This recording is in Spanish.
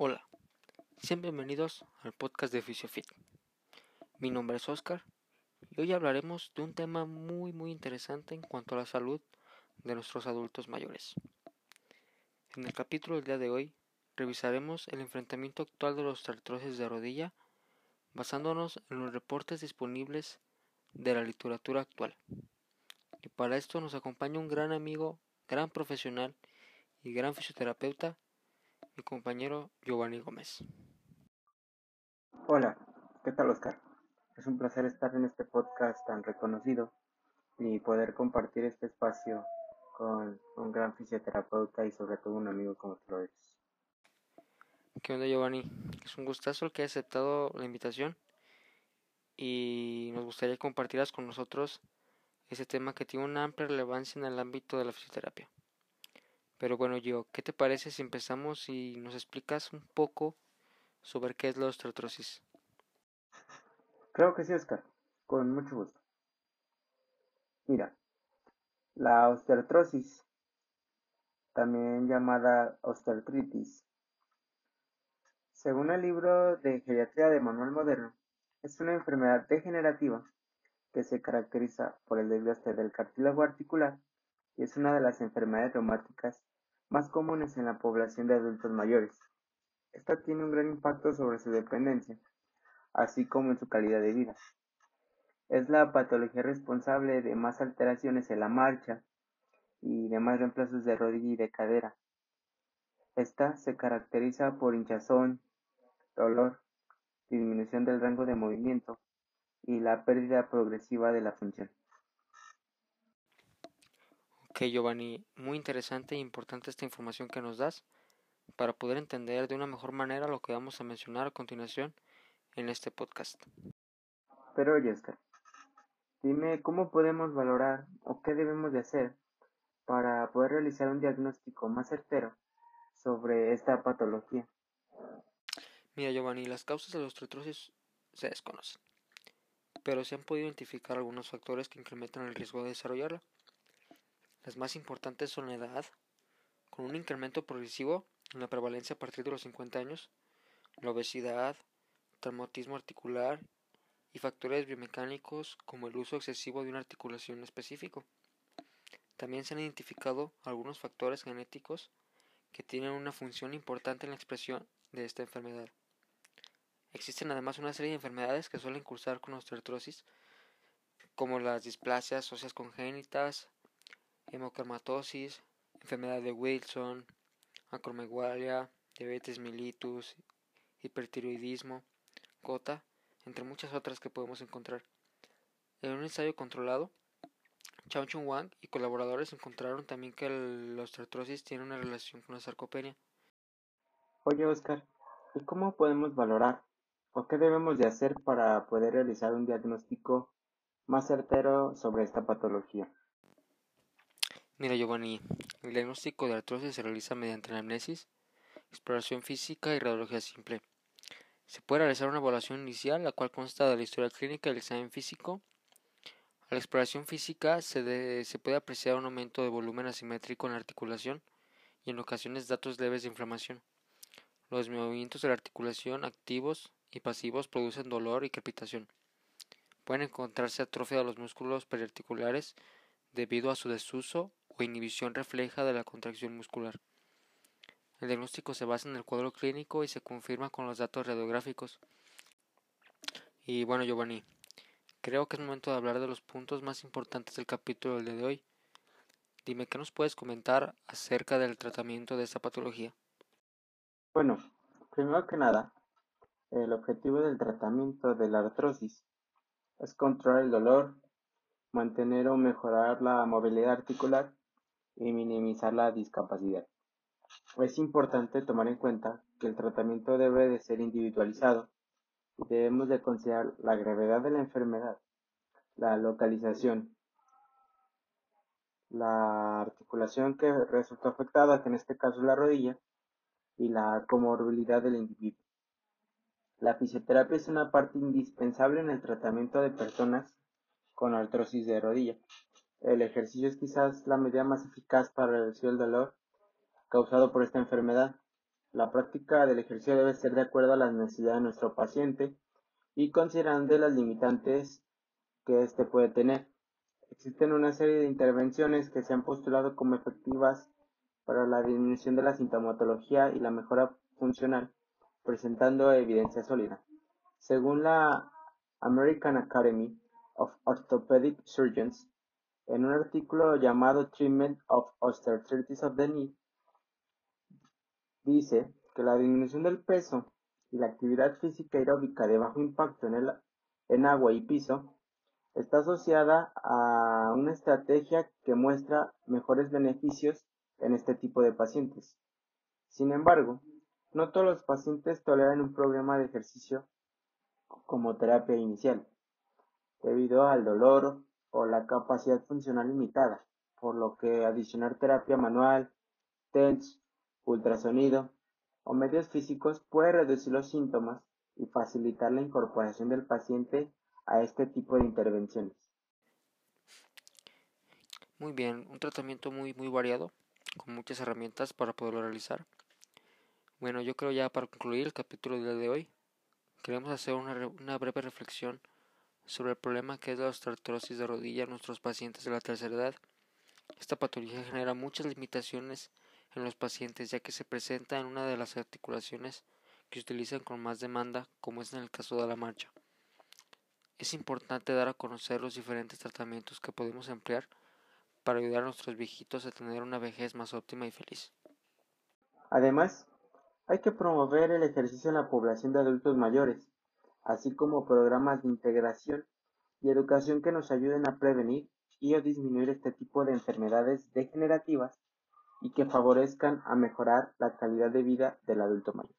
Hola, sean bienvenidos al podcast de Fisiofit. Mi nombre es Oscar y hoy hablaremos de un tema muy muy interesante en cuanto a la salud de nuestros adultos mayores. En el capítulo del día de hoy revisaremos el enfrentamiento actual de los artrosis de rodilla basándonos en los reportes disponibles de la literatura actual. Y para esto nos acompaña un gran amigo, gran profesional y gran fisioterapeuta, mi compañero Giovanni Gómez. Hola, ¿qué tal Oscar? Es un placer estar en este podcast tan reconocido y poder compartir este espacio con un gran fisioterapeuta y sobre todo un amigo como tú lo eres. ¿Qué onda Giovanni? Es un gustazo el que hayas aceptado la invitación y nos gustaría que compartieras con nosotros ese tema que tiene una amplia relevancia en el ámbito de la fisioterapia. Pero bueno, yo, ¿qué te parece si empezamos y nos explicas un poco sobre qué es la osteoartrosis? Creo que sí, Oscar, con mucho gusto. Mira, la osteoartrosis, también llamada osteoartritis, según el libro de geriatría de Manuel Moderno, es una enfermedad degenerativa que se caracteriza por el desgaste del cartílago articular y es una de las enfermedades reumáticas más comunes en la población de adultos mayores. Esta tiene un gran impacto sobre su dependencia, así como en su calidad de vida. Es la patología responsable de más alteraciones en la marcha y de más reemplazos de rodilla y de cadera. Esta se caracteriza por hinchazón, dolor, disminución del rango de movimiento y la pérdida progresiva de la función. Ok, Giovanni, muy interesante e importante esta información que nos das para poder entender de una mejor manera lo que vamos a mencionar a continuación en este podcast. Pero oye, Oscar, dime cómo podemos valorar o qué debemos de hacer para poder realizar un diagnóstico más certero sobre esta patología. Mira, Giovanni, las causas de la osteoartrosis se desconocen, pero se han podido identificar algunos factores que incrementan el riesgo de desarrollarla. Las más importantes son la edad, con un incremento progresivo en la prevalencia a partir de los 50 años, la obesidad, traumatismo articular y factores biomecánicos como el uso excesivo de una articulación específico. También se han identificado algunos factores genéticos que tienen una función importante en la expresión de esta enfermedad. Existen además una serie de enfermedades que suelen cursar con osteoartrosis, como las displasias óseas congénitas, hemocromatosis, enfermedad de Wilson, acromegalia, diabetes mellitus, hipertiroidismo, gota, entre muchas otras que podemos encontrar. En un ensayo controlado, Chao Chung Wang y colaboradores encontraron también que la osteoartrosis tiene una relación con la sarcopenia. Oye, Oscar, ¿y cómo podemos valorar o qué debemos de hacer para poder realizar un diagnóstico más certero sobre esta patología? Mira, Giovanni, el diagnóstico de artrosis se realiza mediante anamnesis, exploración física y radiología simple. Se puede realizar una evaluación inicial, la cual consta de la historia clínica y el examen físico. A la exploración física se, se puede apreciar un aumento de volumen asimétrico en la articulación y en ocasiones datos leves de inflamación. Los movimientos de la articulación activos y pasivos producen dolor y crepitación. Pueden encontrarse atrofia de los músculos periarticulares debido a su desuso o inhibición refleja de la contracción muscular. El diagnóstico se basa en el cuadro clínico y se confirma con los datos radiográficos. Y bueno, Giovanni, creo que es momento de hablar de los puntos más importantes del capítulo del día de hoy. Dime, ¿qué nos puedes comentar acerca del tratamiento de esta patología? Bueno, primero que nada, el objetivo del tratamiento de la artrosis es controlar el dolor, mantener o mejorar la movilidad articular y minimizar la discapacidad. Es importante tomar en cuenta que el tratamiento debe de ser individualizado y debemos de considerar la gravedad de la enfermedad, la localización, la articulación que resultó afectada, que en este caso es la rodilla, y la comorbilidad del individuo. La fisioterapia es una parte indispensable en el tratamiento de personas con artrosis de rodilla. El ejercicio es quizás la medida más eficaz para reducir el dolor causado por esta enfermedad, La práctica del ejercicio debe ser de acuerdo a las necesidades de nuestro paciente y considerando las limitantes que éste puede tener. Existen una serie de intervenciones que se han postulado como efectivas para la disminución de la sintomatología y la mejora funcional, presentando evidencia sólida. Según la American Academy of Orthopedic Surgeons, en un artículo llamado Treatment of Osteoarthritis of the Knee, dice que la disminución del peso y la actividad física aeróbica de bajo impacto en, el, en agua y piso está asociada a una estrategia que muestra mejores beneficios en este tipo de pacientes. Sin embargo, no todos los pacientes toleran un programa de ejercicio como terapia inicial, debido al dolor o la capacidad funcional limitada, por lo que adicionar terapia manual, TENS, ultrasonido o medios físicos puede reducir los síntomas y facilitar la incorporación del paciente a este tipo de intervenciones. Muy bien, un tratamiento muy muy variado, con muchas herramientas para poderlo realizar. Bueno, yo creo ya para concluir el capítulo de hoy, queremos hacer una, una breve reflexión sobre el problema que es la osteoartrosis de rodilla en nuestros pacientes de la tercera edad. Esta patología genera muchas limitaciones en los pacientes ya que se presenta en una de las articulaciones que se utilizan con más demanda, como es en el caso de la marcha. Es importante dar a conocer los diferentes tratamientos que podemos emplear para ayudar a nuestros viejitos a tener una vejez más óptima y feliz. Además, hay que promover el ejercicio en la población de adultos mayores, así como programas de integración y educación que nos ayuden a prevenir y a disminuir este tipo de enfermedades degenerativas y que favorezcan a mejorar la calidad de vida del adulto mayor.